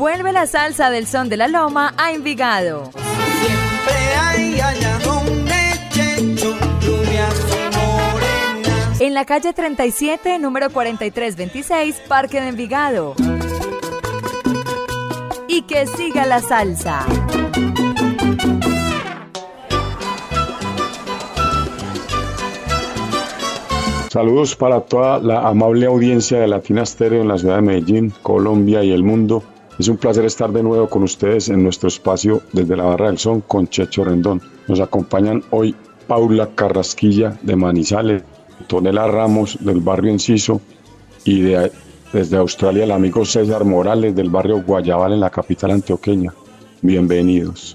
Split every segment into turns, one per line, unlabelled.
Vuelve la salsa del son de la loma a Envigado.
Siempre hay allá donde Checho, rubias y morenas.
En la calle 37, número 4326, Parque de Envigado. Y que siga la salsa.
Saludos para toda la amable audiencia de Latina Stereo en la ciudad de Medellín, Colombia y el mundo. Es un placer estar de nuevo con ustedes en nuestro espacio desde la Barra del Son con Checho Rendón. Nos acompañan hoy Paula Carrasquilla de Manizales, Tonela Ramos del barrio Enciso y de- desde Australia el amigo César Morales del barrio Guayabal en la capital antioqueña. Bienvenidos.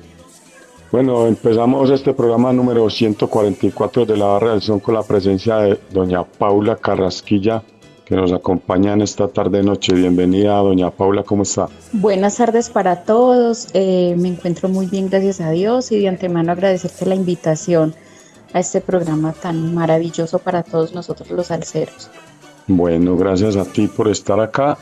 Bueno, empezamos este programa número 144 de la Barra del Son con la presencia de doña Paula Carrasquilla, que nos acompaña en esta tarde noche. Bienvenida, doña Paula, ¿cómo está?
Buenas tardes para todos. Eh, me encuentro muy bien, gracias a Dios, y de antemano agradecerte la invitación a este programa tan maravilloso para todos nosotros los alceros.
Bueno, gracias a ti por estar acá.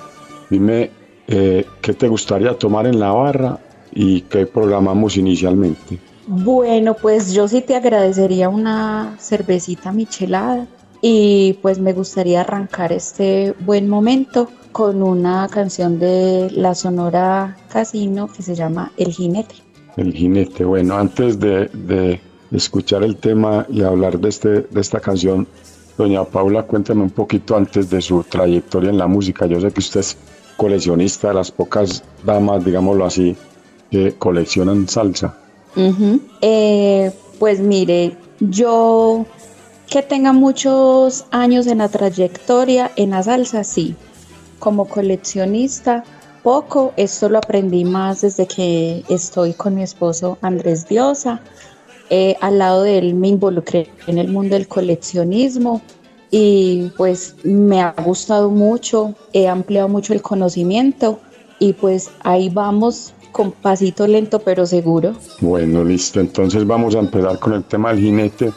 Dime, eh, ¿qué te gustaría tomar en la barra y qué programamos inicialmente?
Bueno, pues yo sí te agradecería una cervecita michelada y pues me gustaría arrancar este buen momento con una canción de la Sonora Casino que se llama El Jinete.
El jinete. Bueno, antes de, de escuchar el tema y hablar de, este, de esta canción, doña Paula, cuéntame un poquito antes de su trayectoria en la música. Yo sé que usted es coleccionista de las pocas damas, digámoslo así, que coleccionan salsa.
Ujú. Eh, pues mire, yo que tenga muchos años en la trayectoria en la salsa, sí. Como coleccionista, poco. Esto lo aprendí más desde que estoy con mi esposo Andrés Diosa. Eh, al lado de él me involucré en el mundo del coleccionismo y pues me ha gustado mucho, he ampliado mucho el conocimiento y pues ahí vamos con pasito lento pero seguro.
Bueno, listo. Entonces vamos a empezar con el tema del jinete.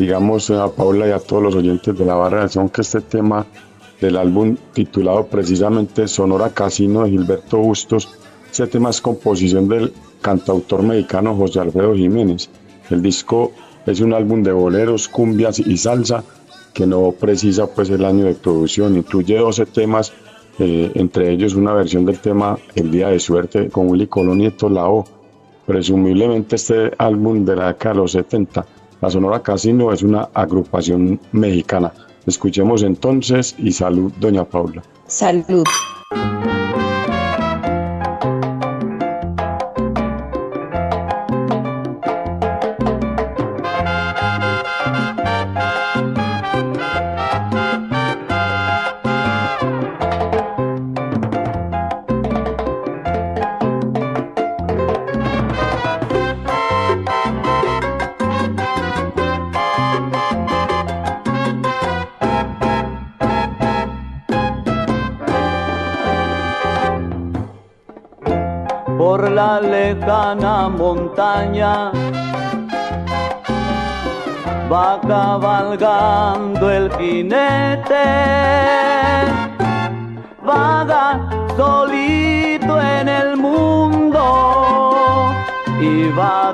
Digamos a Paula y a todos los oyentes de la barra son que este tema del álbum titulado precisamente Sonora Casino de Gilberto Bustos, ese tema es composición del cantautor mexicano José Alfredo Jiménez. El disco es un álbum de boleros, cumbias y salsa que no precisa pues el año de producción, incluye 12 temas, eh, entre ellos una versión del tema El Día de Suerte con Willy Colón y Lavoe. Presumiblemente este álbum de la década de los 70, la Sonora Casino es una agrupación mexicana. Escuchemos entonces y salud, doña Paula.
Salud.
Va cabalgando el jinete, vaga solito en el mundo y va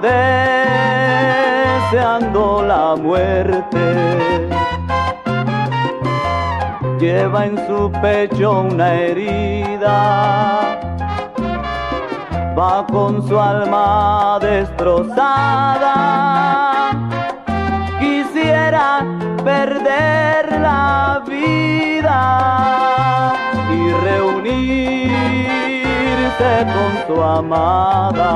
deseando la muerte. lleva en su pecho una herida. Va con su alma destrozada. Quisiera perder la vida y reunirse con su amada.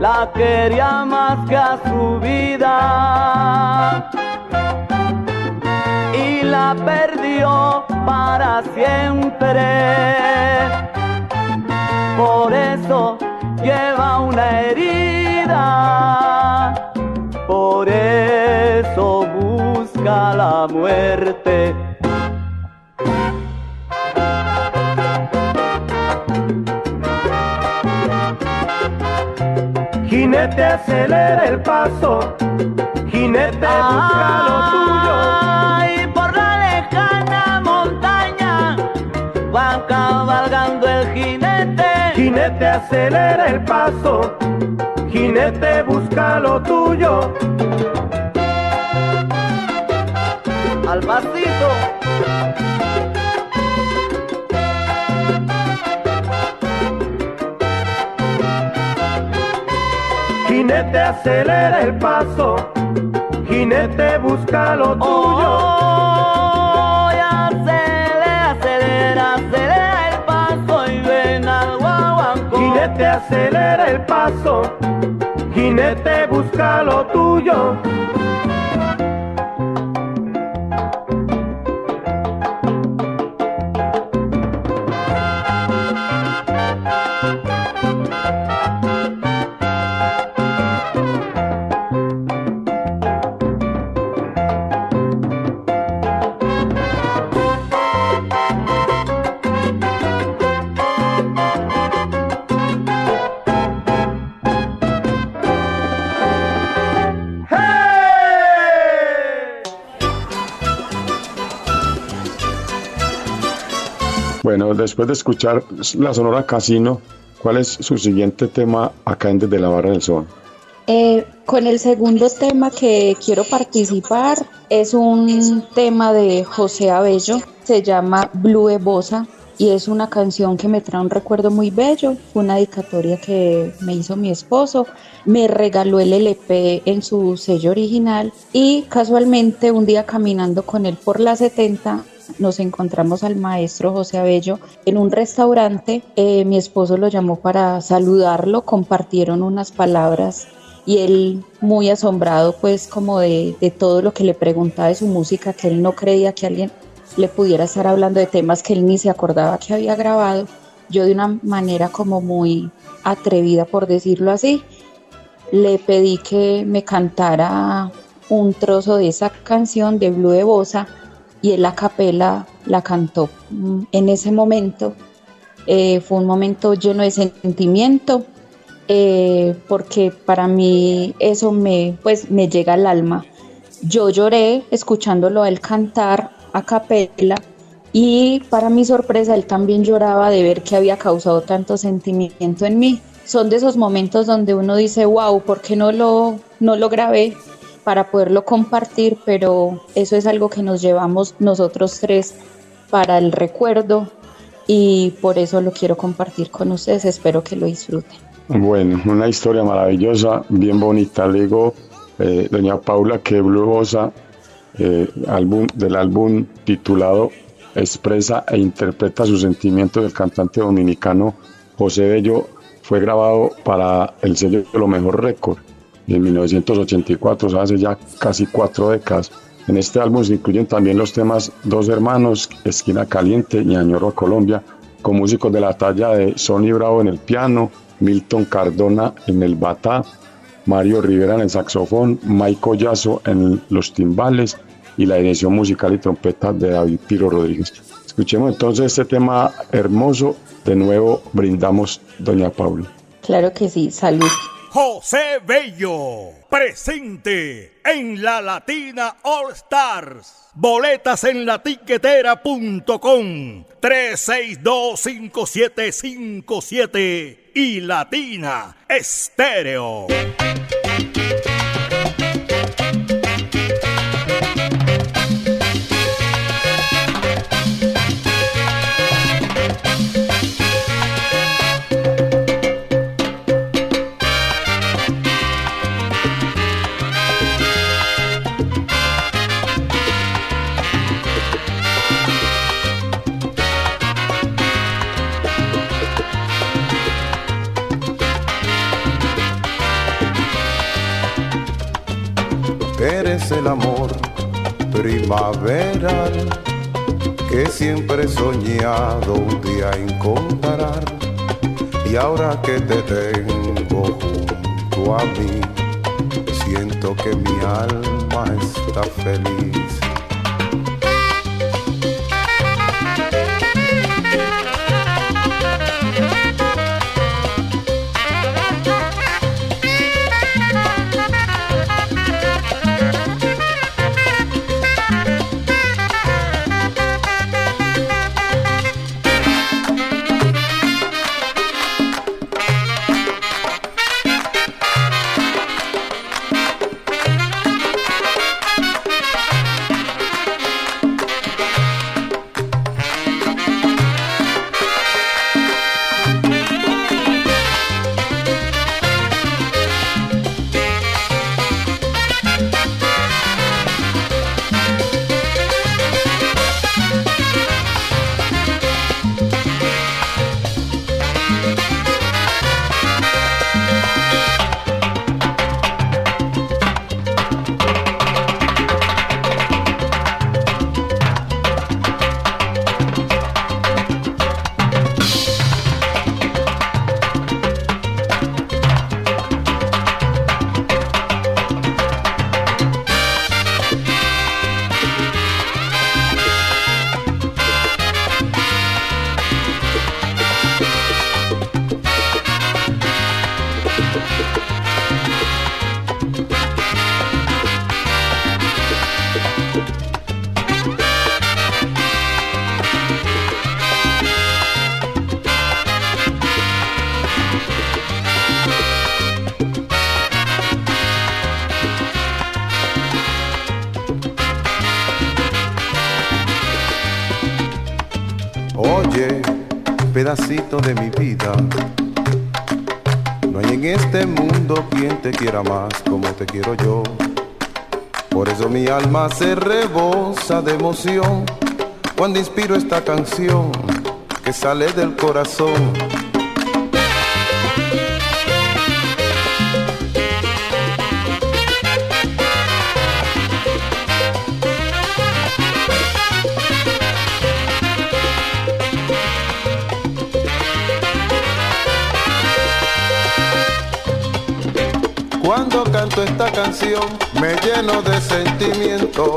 La quería más que a su vida y la perdió para siempre. Por eso lleva una herida, por eso busca la muerte.
Jinete acelera el paso, jinete busca lo tuyo.
Jinete.
Acelera el paso, jinete busca lo tuyo.
Al pasito.
Jinete acelera el paso, jinete busca lo tuyo.
Oh,
Jinete acelera el paso, jinete busca lo tuyo.
Bueno, después de escuchar la Sonora Casino, ¿cuál es su siguiente tema acá en Desde la Barra del Sol?
Eh, con el segundo tema que quiero participar es un tema de José Abello, se llama Blue Bosa y es una canción que me trae un recuerdo muy bello. Una dedicatoria que me hizo mi esposo, me regaló el LP en su sello original y casualmente un día caminando con él por la 70 nos encontramos al maestro José Abello en un restaurante. Eh, mi esposo lo llamó para saludarlo, compartieron unas palabras y él muy asombrado pues como de, todo lo que le preguntaba de su música, que él no creía que alguien le pudiera estar hablando de temas que él ni se acordaba que había grabado. Yo de una manera como muy atrevida por decirlo así, le pedí que me cantara un trozo de esa canción de Blue de Bosa y él la capela la cantó. En ese momento eh, fue un momento lleno de sentimiento, eh, porque para mí eso me, pues, me llega al alma. Yo lloré escuchándolo a él cantar a capela y para mi sorpresa él también lloraba de ver que había causado tanto sentimiento en mí. Son de esos momentos donde uno dice, wow, ¿por qué no lo, no lo grabé? Para poderlo compartir, pero eso es algo que nos llevamos nosotros tres para el recuerdo y por eso lo quiero compartir con ustedes. Espero que lo disfruten.
Bueno, una historia maravillosa, bien bonita. Le eh, doña Paula, que Blue Bosa, eh, álbum, del álbum titulado Expresa e interpreta sus sentimientos del cantante dominicano José Bello, fue grabado para el sello de Lo Mejor Récord en 1984, o sea, hace ya casi cuatro décadas. En este álbum se incluyen también los temas Dos Hermanos, Esquina Caliente y Añoro Colombia, con músicos de la talla de Sonny Bravo en el piano, Milton Cardona en el batá, Mario Rivera en el saxofón, Mike Collazo en los timbales y la dirección musical y trompeta de David Piro Rodríguez. Escuchemos entonces este tema hermoso. De nuevo brindamos, doña Paula.
Claro que sí, salud.
José Bello, presente en la Latina All Stars. Boletas en la tiquetera.com 3625757 y Latina Estéreo.
Eres el amor primaveral que siempre he soñado un día encontrar. Y ahora que te tengo junto a mí, siento que mi alma está feliz. De mi vida. No hay en este mundo quien te quiera más como te quiero yo. Por eso mi alma se rebosa de emoción cuando inspiro esta canción que sale del corazón. Esta canción me lleno de sentimiento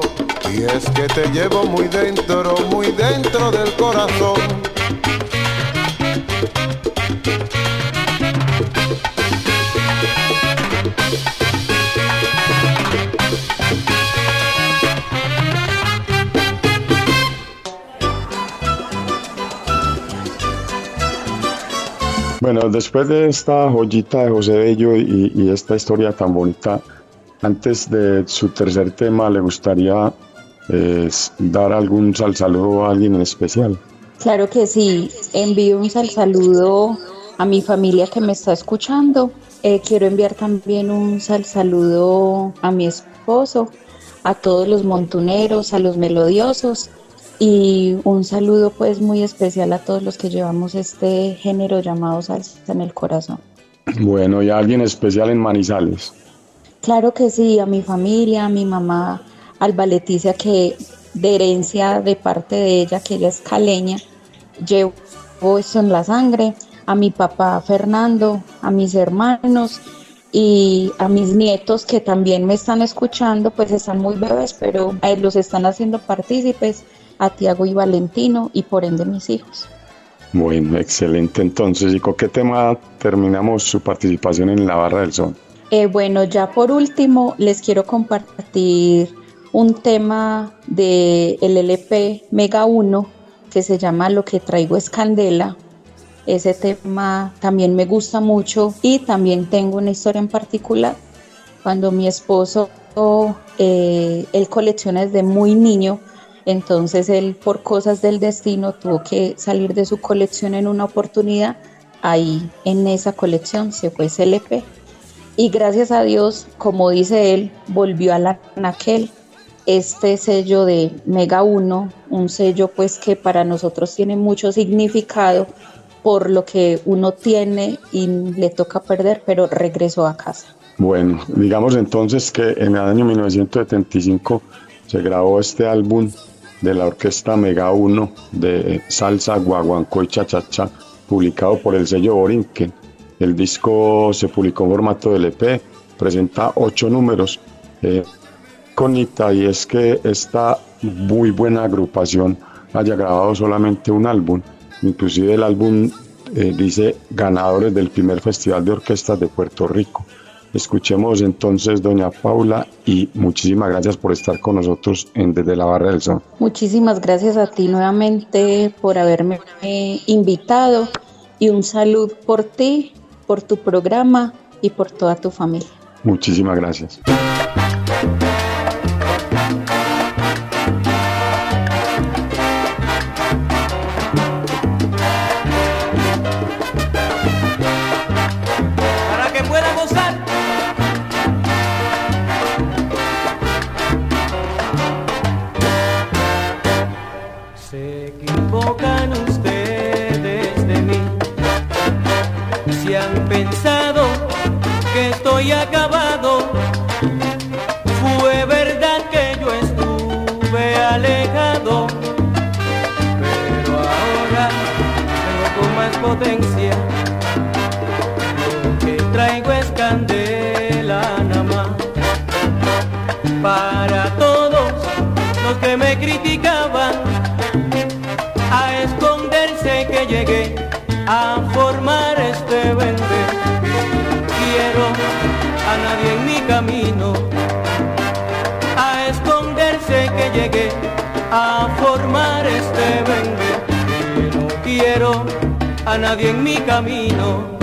y es que te llevo muy dentro, muy dentro del corazón.
Bueno, después de esta joyita de José Bello y, esta historia tan bonita, antes de su tercer tema, ¿le gustaría eh, dar algún sal saludo a alguien en especial?
Claro que sí, envío un sal saludo a mi familia que me está escuchando. Eh, quiero enviar también un sal saludo a mi esposo, a todos los montuneros, a los melodiosos y un saludo pues muy especial a todos los que llevamos este género llamado salsa en el corazón.
Bueno, ¿y a alguien especial en Manizales?
Claro que sí, a mi familia, a mi mamá Alba Leticia, que de herencia de parte de ella, que ella es caleña, llevo eso en la sangre, a mi papá Fernando, a mis hermanos y a mis nietos que también me están escuchando, pues están muy bebés, pero eh, los están haciendo partícipes, a Tiago y Valentino y por ende mis hijos.
Bueno, excelente. Entonces, ¿y con qué tema terminamos su participación en la Barra del Sol?
Eh, bueno, ya por último, les quiero compartir un tema de el LP Mega 1 que se llama Lo que traigo es candela. Ese tema también me gusta mucho y también tengo una historia en particular. Cuando mi esposo, eh, él colecciona desde muy niño, entonces él por cosas del destino tuvo que salir de su colección en una oportunidad. Ahí en esa colección se fue ese LP. Y gracias a Dios, como dice él, volvió a la naquel este sello de Mega 1, un sello pues que para nosotros tiene mucho significado por lo que uno tiene y le toca perder, pero regresó a casa.
Bueno, digamos entonces que en el año 1975 se grabó este álbum de la orquesta Mega 1 de salsa, guaguancó y chachacha, publicado por el sello Borinquen. El disco se publicó en formato de LP, presenta ocho números. Eh, conita y es que esta muy buena agrupación haya grabado solamente un álbum. Inclusive el álbum eh, dice ganadores del primer Festival de Orquestas de Puerto Rico. Escuchemos entonces, doña Paula, y muchísimas gracias por estar con nosotros en Desde la Barra del Sol.
Muchísimas gracias a ti nuevamente por haberme invitado y un saludo por ti, por tu programa y por toda tu familia.
Muchísimas gracias.
Potencia que traigo es candela nada más. Para todos los que me criticaban a esconderse que llegué a formar este vende quiero a nadie en mi camino. A esconderse que llegué a formar este vende no quiero a nadie en mi camino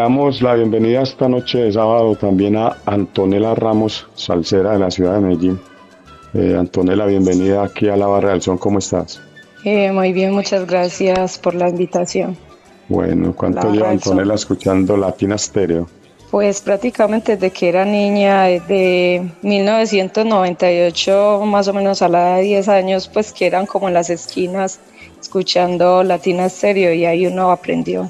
damos la bienvenida esta noche de sábado también a Antonella Ramos, salsera de la ciudad de Medellín. Eh, Antonella, bienvenida aquí a la Barra del Son, ¿cómo estás?
Eh, muy bien, muchas gracias por la invitación.
Bueno, ¿cuánto
La
lleva. Antonella escuchando Latina Stereo?
Pues prácticamente desde que era niña, desde 1998, más o menos a la edad de 10 años, pues que eran como en las esquinas escuchando Latina Stereo y ahí uno aprendió.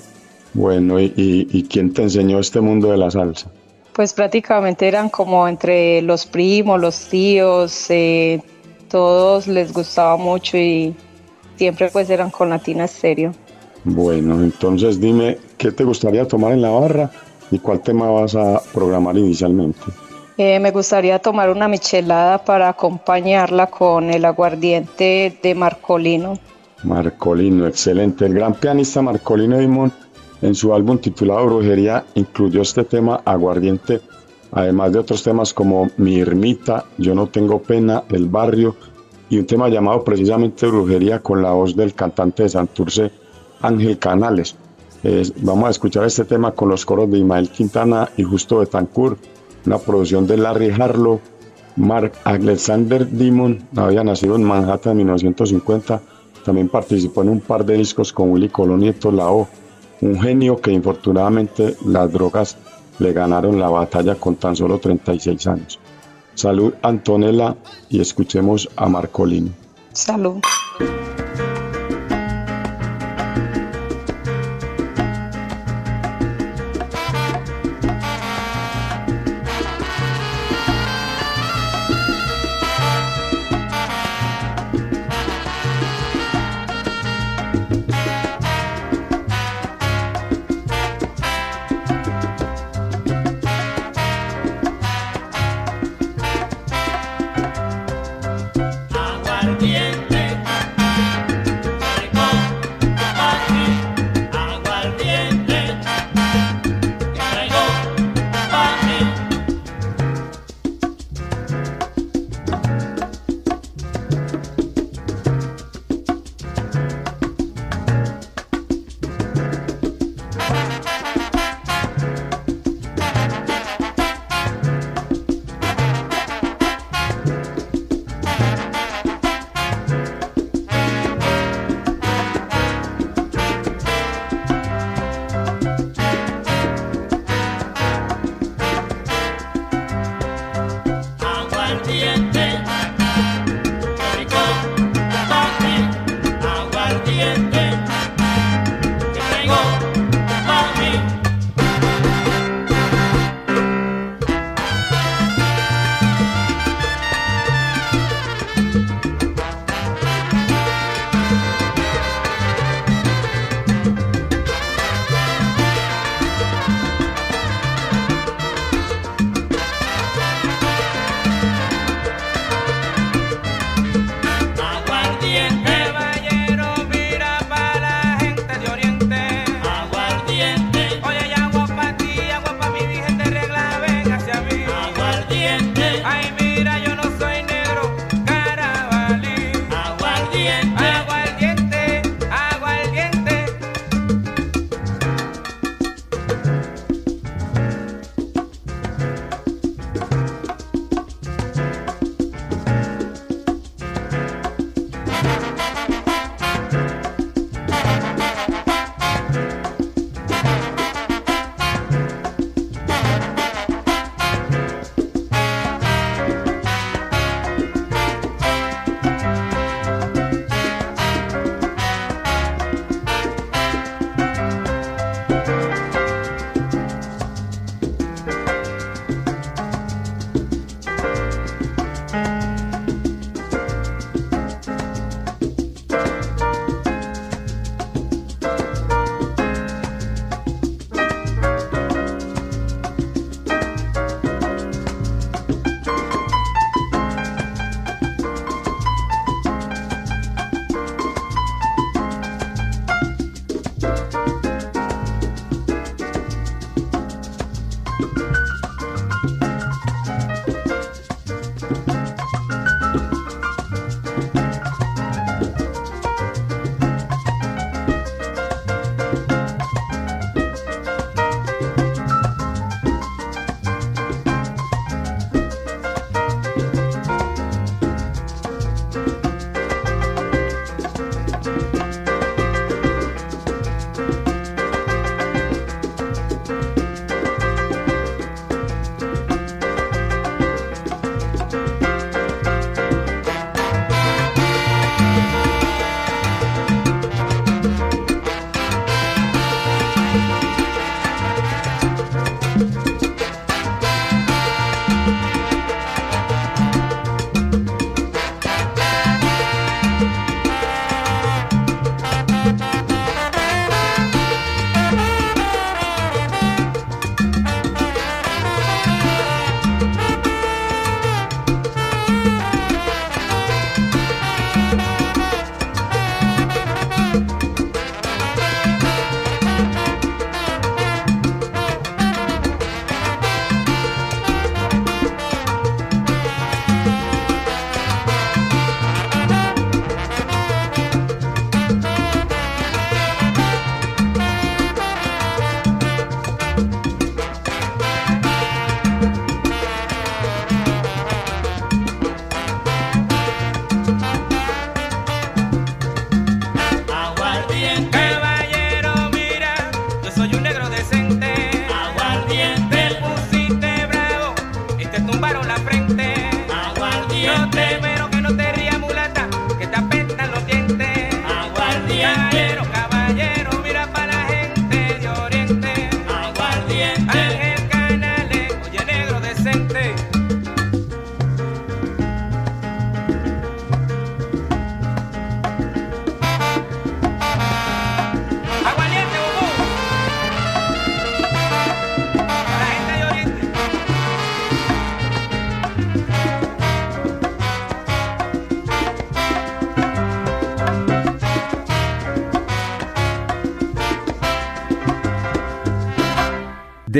Bueno, ¿y, y, y quién te enseñó este mundo de la salsa?
Pues prácticamente eran como entre los primos, los tíos, eh, todos les gustaba mucho y siempre pues eran con Latina Estéreo.
Bueno, entonces dime, ¿qué te gustaría tomar en la barra y cuál tema vas a programar inicialmente?
Eh, me gustaría tomar una michelada para acompañarla con el aguardiente de Marcolino.
Marcolino, excelente. El gran pianista Marcolino Dimon en su álbum titulado Brujería incluyó este tema aguardiente, además de otros temas como Mi ermita, Yo no tengo pena, El barrio y un tema llamado precisamente Brujería con la voz del cantante de Santurce, Ángel Canales. vamos a escuchar este tema con los coros de Ismael Quintana y Justo Betancourt, una producción de Larry Harlow. Mark Alexander Dimon había nacido en Manhattan en 1950 también participó en un par de discos con Willy Colón y Lao, un genio que infortunadamente las drogas le ganaron la batalla con tan solo 36 años. Salud Antonella y escuchemos a Marcolino.
Salud.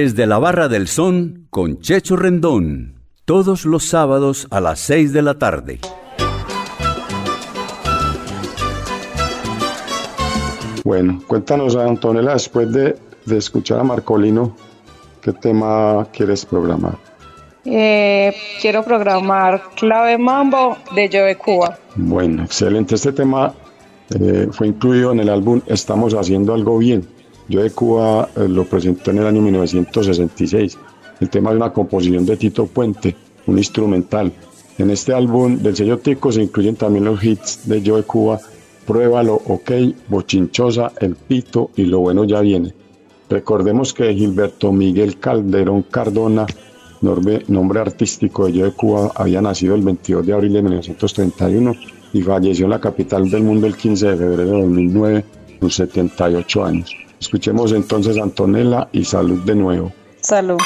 Desde la Barra del Son con Checho Rendón. Todos los sábados a las 6 de la tarde.
Bueno, cuéntanos, Antonella, después de, de escuchar a Marcolino, ¿qué tema quieres programar?
Eh, quiero programar Clave Mambo de Joe Cuba.
Bueno, excelente. Este tema eh, fue incluido en el álbum Estamos haciendo algo bien. Yo de Cuba eh, lo presentó en el año 1966. El tema es una composición de Tito Puente, un instrumental. En este álbum del sello Tico se incluyen también los hits de Yo de Cuba, Pruébalo, OK, Bochinchosa, El Pito y Lo Bueno Ya Viene. Recordemos que Gilberto Miguel Calderón Cardona, nombre, nombre artístico de Yo de Cuba, había nacido el 22 de abril de 1931 y falleció en la capital del mundo el 15 de febrero de 2009, con 78 años. Escuchemos entonces Antonella y salud de nuevo.
Salud.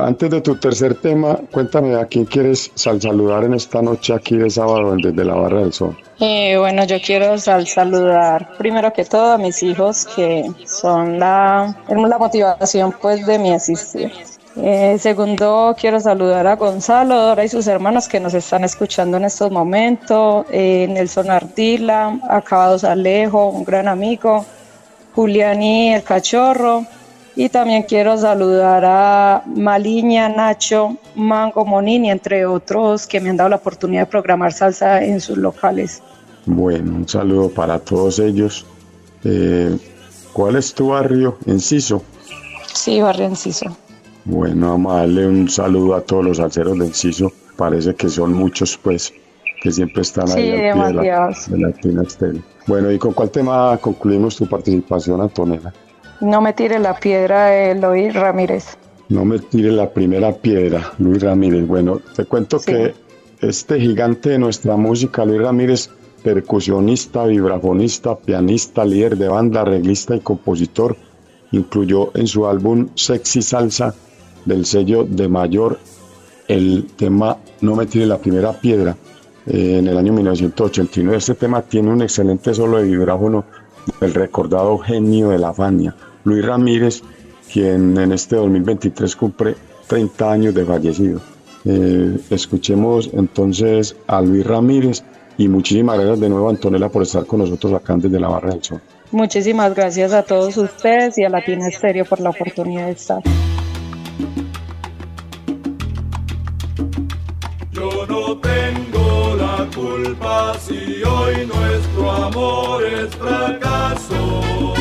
Antes de tu tercer tema, cuéntame a quién quieres saludar en esta noche aquí de sábado desde la Barra del Sol.
Eh, bueno, yo quiero saludar primero que todo a mis hijos que son la, la motivación pues de mi existir. Eh, segundo, quiero saludar a Gonzalo, Dora y sus hermanos que nos están escuchando en estos momentos, eh, Nelson Ardila, Acabados Alejo, un gran amigo, Juliani el Cachorro, y también quiero saludar a Maliña, Nacho, Mango Monini, entre otros que me han dado la oportunidad de programar salsa en sus locales.
Bueno, un saludo para todos ellos. Eh, ¿Cuál es tu barrio? Enciso.
Sí, barrio Enciso.
Bueno, vamos a darle un saludo a todos los salseros de Enciso. Parece que son muchos, pues, que siempre están ahí
Sí,
al pie de la,
demasiados.
de la. Bueno, ¿y con cuál tema concluimos tu participación, Antonella?
No me tire la piedra de Eloy Ramírez.
No me tire la primera piedra, Luis Ramírez. Bueno, te cuento que este gigante de nuestra música, Luis Ramírez, percusionista, vibrafonista, pianista, líder de banda, arreglista y compositor, incluyó en su álbum Sexy Salsa del sello de Mayor el tema No me tire la primera piedra eh, en el año 1989. Este tema tiene un excelente solo de vibráfono del recordado genio de la Fania, Luis Ramírez, quien en este 2023 cumple 30 años de fallecido. Eh, escuchemos entonces a Luis Ramírez y muchísimas gracias de nuevo Antonella por estar con nosotros acá desde la Barra del Sol.
Muchísimas gracias a todos ustedes y a Latina Estéreo por la oportunidad de estar.
Yo no tengo la culpa si hoy nuestro amor es fracaso.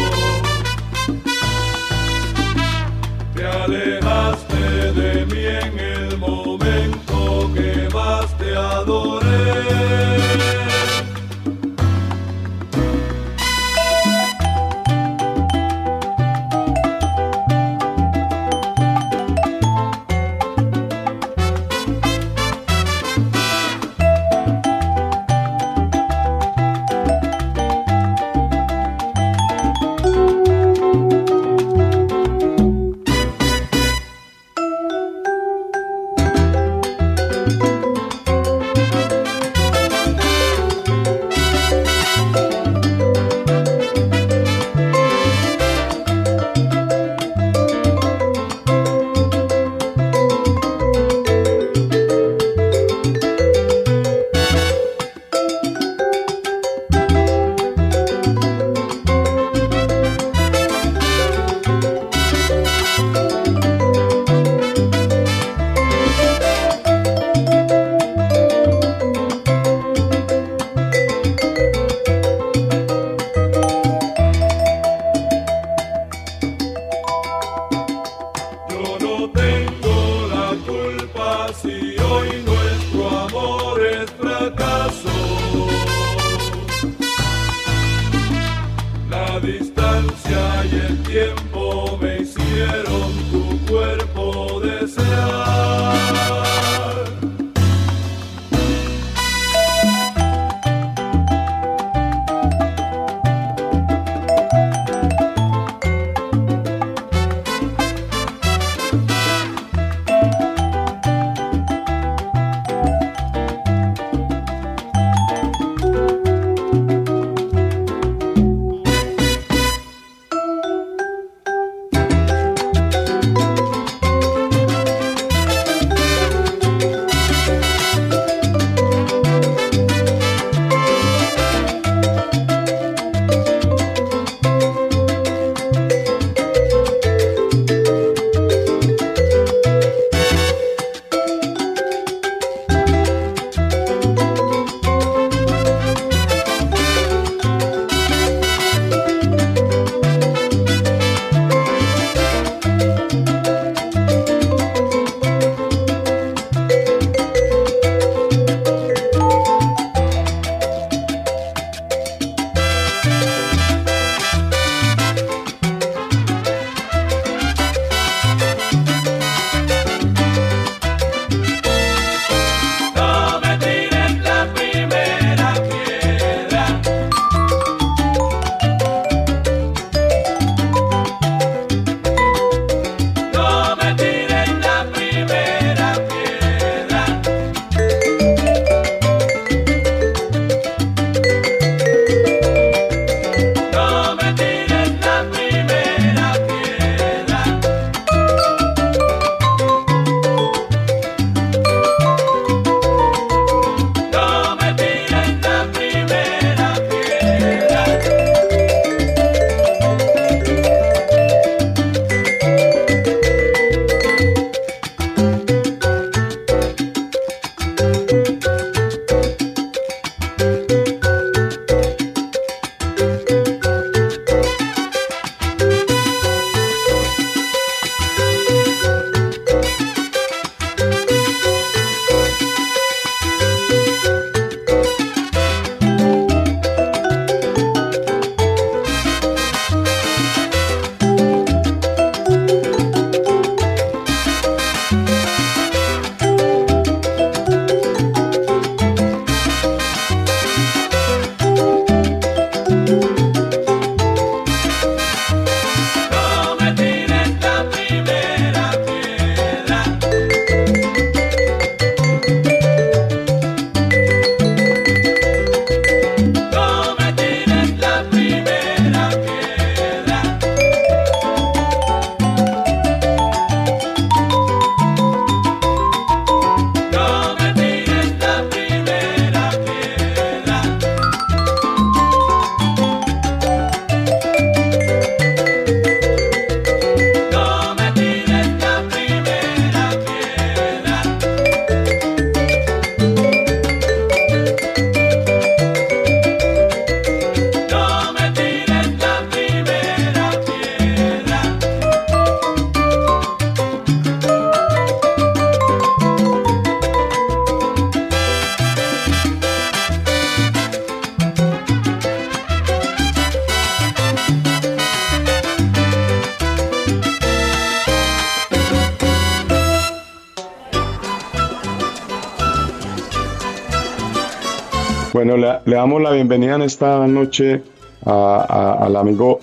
Bueno, le, le damos la bienvenida en esta noche a- a- al amigo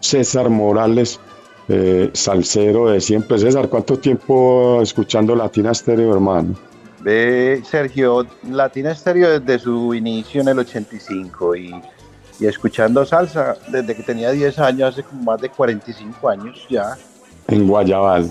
César Morales, eh, salsero de siempre. César, ¿cuánto tiempo escuchando Latina Stereo, hermano?
Ve, Sergio, Latina Estéreo desde su inicio en el 85 y, y escuchando salsa desde que tenía 10 años, hace como más de 45 años ya.
En Guayabal.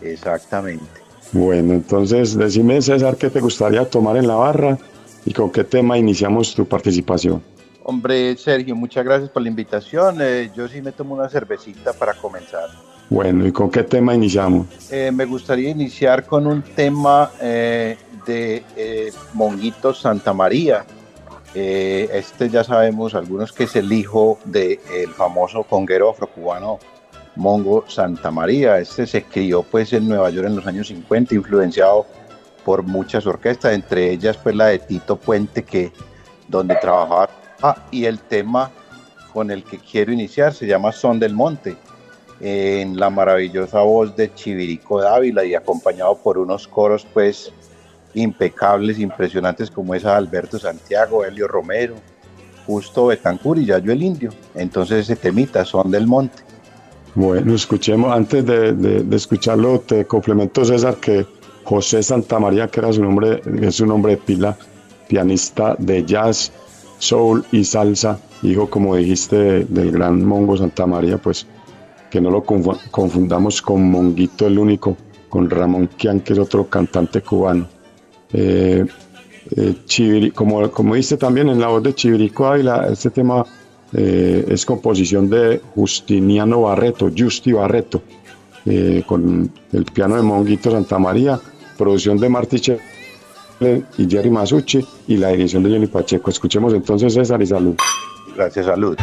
Exactamente.
Bueno, entonces decime, César, ¿qué te gustaría tomar en la barra y con qué tema iniciamos tu participación?
Hombre, Sergio, muchas gracias por la invitación. Eh, yo sí me tomo una cervecita para comenzar.
Bueno, ¿y con qué tema iniciamos?
Eh, me gustaría iniciar con un tema eh, de eh, Monguito Santa María. Eh, este ya sabemos algunos que es el hijo del famoso conguero afrocubano Mongo Santa María. Este se crió pues en Nueva York en los años 50, influenciado por muchas orquestas, entre ellas pues la de Tito Puente, que donde trabajaba. Ah, y el tema con el que quiero iniciar se llama Son del Monte, en la maravillosa voz de Chivirico Dávila y acompañado por unos coros pues impecables, impresionantes como esa de Alberto Santiago, Helio Romero, Justo Betancur y Yayo el Indio. Entonces ese temita, Son del Monte.
Bueno, escuchemos, antes de escucharlo, te complemento, César, que José Santamaría, que era su nombre, es su nombre de pila, pianista de jazz, soul y salsa, hijo, como dijiste, de- del gran Mongo Santamaría, pues que no lo confu- confundamos con Monguito el único, con Ramón Kian, que es otro cantante cubano. Eh, eh, Chiviri- como, como dice también en la voz de Chivirico Ávila, este tema eh, es composición de Justiniano Barreto, Justi Barreto, eh, con el piano de Monguito Santa María, producción de Marty Che y Jerry Masucci y la dirección de Jenny Pacheco. Escuchemos entonces César y salud.
Gracias, salud.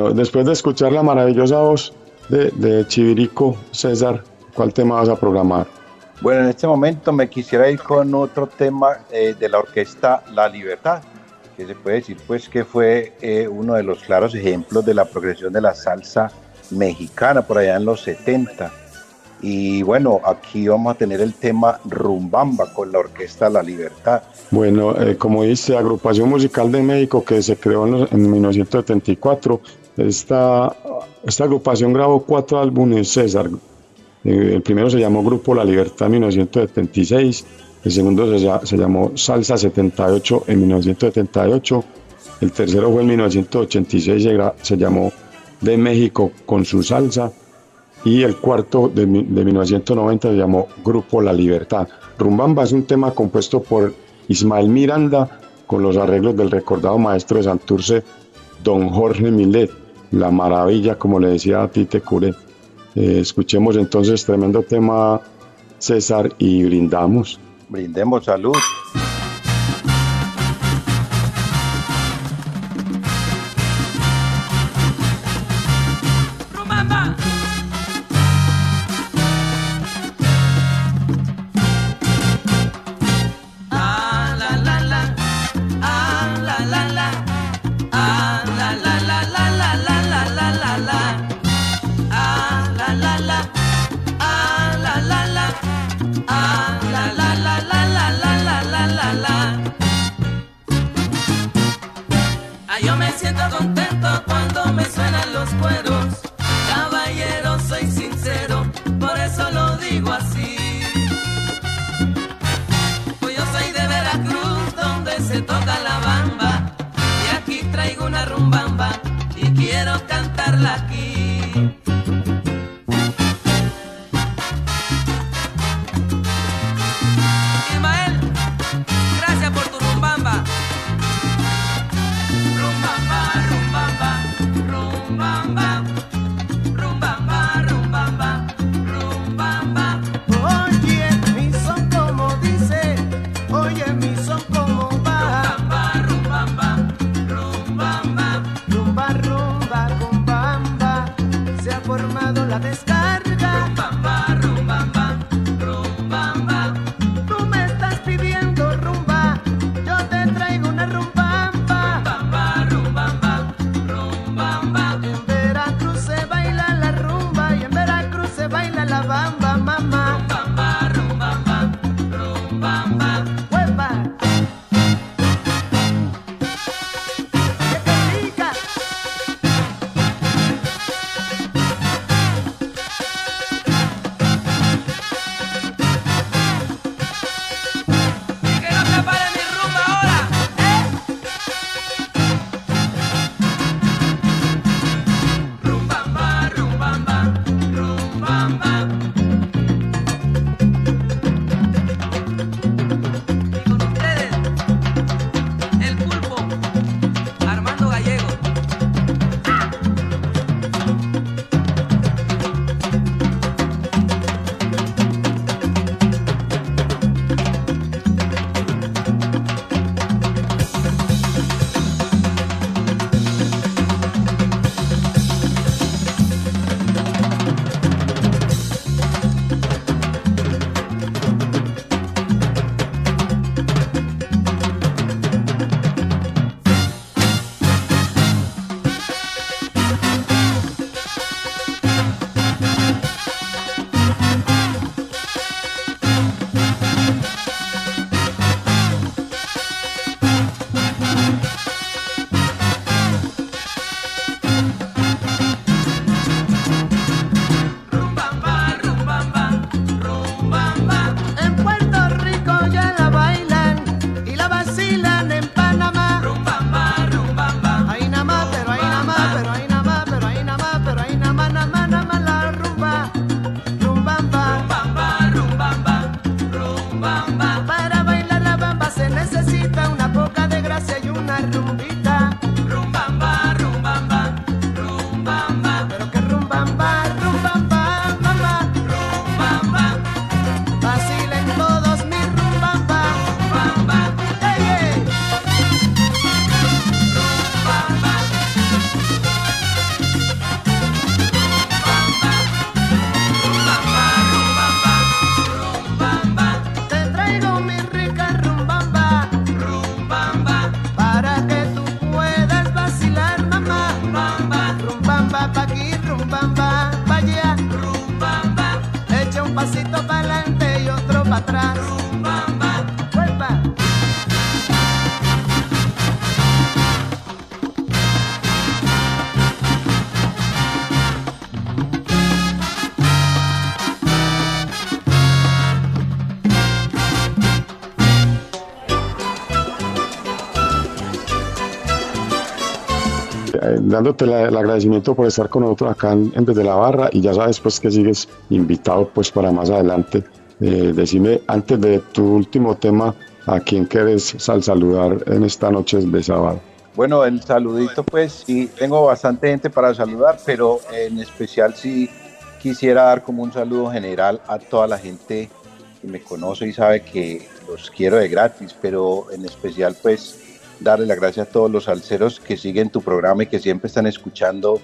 Bueno, después de escuchar la maravillosa voz de, de Chivirico, César, ¿cuál tema vas a programar?
Bueno, en este momento me quisiera ir con otro tema eh, de la orquesta La Libertad, que se puede decir pues que fue eh, uno de los claros ejemplos de la progresión de la salsa mexicana por allá en los 70. Y bueno, aquí vamos a tener el tema Rumbamba con la orquesta La Libertad.
Bueno, eh, como dice, Agrupación Musical de México que se creó en, los- en 1974, esta, esta agrupación grabó cuatro álbumes, César. Eh, el primero se llamó Grupo La Libertad en 1976, el segundo se, se llamó Salsa 78 en 1978, el tercero fue en 1986, se, llamó De México con su salsa, y el cuarto de, de 1990 se llamó Grupo La Libertad. Rumbamba es un tema compuesto por Ismael Miranda con los arreglos del recordado maestro de Santurce, don Jorge Milet, la maravilla, como le decía a Tite Cure. Eh, escuchemos entonces tremendo tema, César, y brindamos.
Brindemos salud.
Dándote el agradecimiento por estar con nosotros acá en, en Desde la Barra y ya sabes pues que sigues invitado pues para más adelante. Eh, decime antes de tu último tema a quién quieres sal saludar en esta noche de sábado.
Bueno, el saludito, pues sí, tengo bastante gente para saludar, pero en especial sí quisiera dar como un saludo general a toda la gente que me conoce y sabe que los quiero de gratis, pero en especial pues darle las gracias a todos los salseros que siguen tu programa y que siempre están escuchando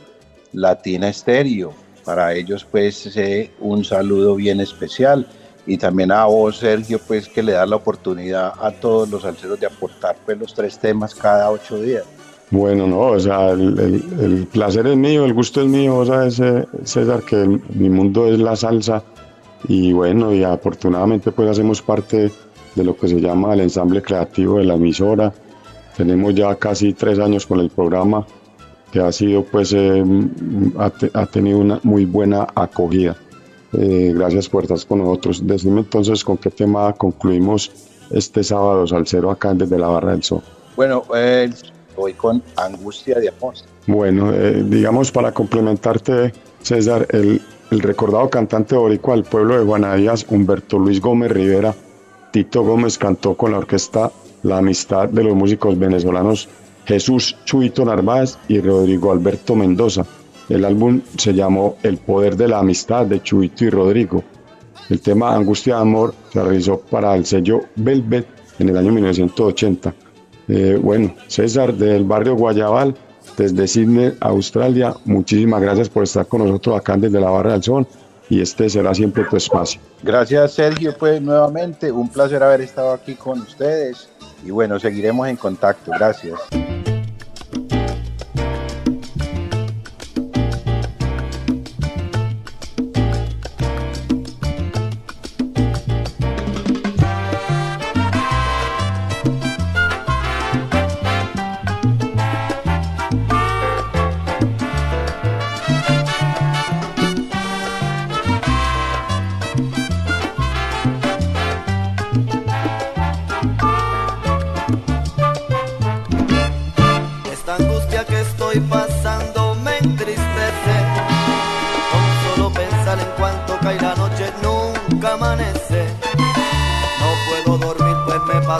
Latina Estéreo. Para ellos pues eh, un saludo bien especial y también a vos Sergio pues que le da la oportunidad a todos los salseros de aportar pues los tres temas cada ocho días.
Bueno, no, o sea, el placer es mío, el gusto es mío, vos sabes, eh, César, que el- mi mundo es la salsa y bueno, y afortunadamente pues hacemos parte de lo que se llama el ensamble creativo de la emisora. Tenemos ya casi tres años con el programa que ha sido pues, eh, ha, te- ha tenido una muy buena acogida. Eh, gracias por estar con nosotros. Decime entonces con qué tema concluimos este sábado salsero acá desde la Barra del Sol.
Bueno, eh, voy con Angustia de Amor.
Bueno, eh, digamos para complementarte, César, el, el recordado cantante boricua del pueblo de Juana Díaz, Humberto Luis Gómez Rivera, Tito Gómez cantó con la orquesta La Amistad de los músicos venezolanos Jesús Chuito Narváez y Rodrigo Alberto Mendoza. El álbum se llamó El Poder de la Amistad de Chuito y Rodrigo. El tema Angustia de Amor se realizó para el sello Velvet en el año 1980. Eh, bueno, César del barrio Guayabal, desde Sydney, Australia, muchísimas gracias por estar con nosotros acá desde la Barra del Sol y este será siempre tu espacio.
Gracias Sergio, pues nuevamente un placer haber estado aquí con ustedes y bueno, seguiremos en contacto. Gracias.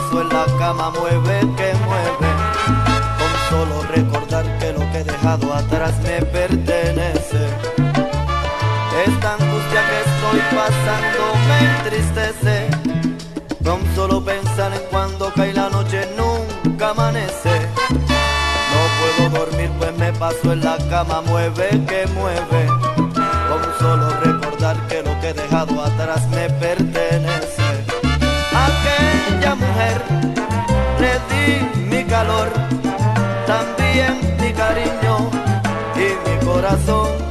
Paso en la cama, mueve que mueve. Con solo recordar que lo que he dejado atrás me pertenece. Esta angustia que estoy pasando me entristece. Con solo pensar en cuando cae la noche nunca amanece. No puedo dormir pues me paso en la cama, mueve que mueve. Con solo recordar que lo que he dejado atrás me pertenece. Di mi calor, también mi cariño y mi corazón.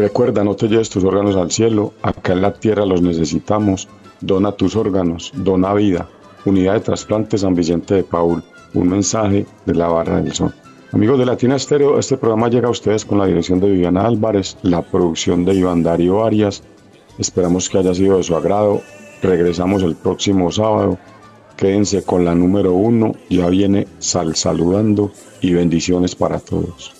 Recuerda, no te lleves tus órganos al cielo, acá en la tierra los necesitamos. Dona tus órganos, dona vida. Unidad de trasplante San Vicente de Paul. Un mensaje de la Barra del Sol. Amigos de Latina Estéreo, este programa llega a ustedes con la dirección de Viviana Álvarez, la producción de Iván Darío Arias. Esperamos que haya sido de su agrado. Regresamos el próximo sábado. Quédense con la número uno. Ya viene Sal saludando y bendiciones para todos.